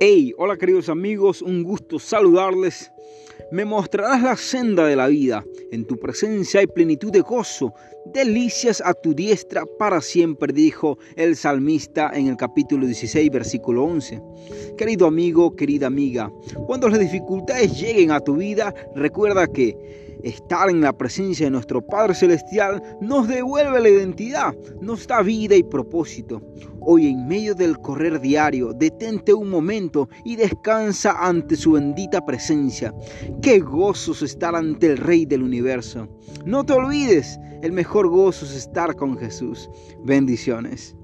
Hey, hola queridos amigos, un gusto saludarles. Me mostrarás la senda de la vida. En tu presencia hay plenitud de gozo, delicias a tu diestra para siempre, dijo el salmista en el capítulo 16, versículo 11. Querido amigo, querida amiga, cuando las dificultades lleguen a tu vida, recuerda que Estar en la presencia de nuestro Padre Celestial nos devuelve la identidad, nos da vida y propósito. Hoy en medio del correr diario, detente un momento y descansa ante su bendita presencia. Qué gozo es estar ante el Rey del No te olvides, el mejor gozo es estar con Jesús. Bendiciones.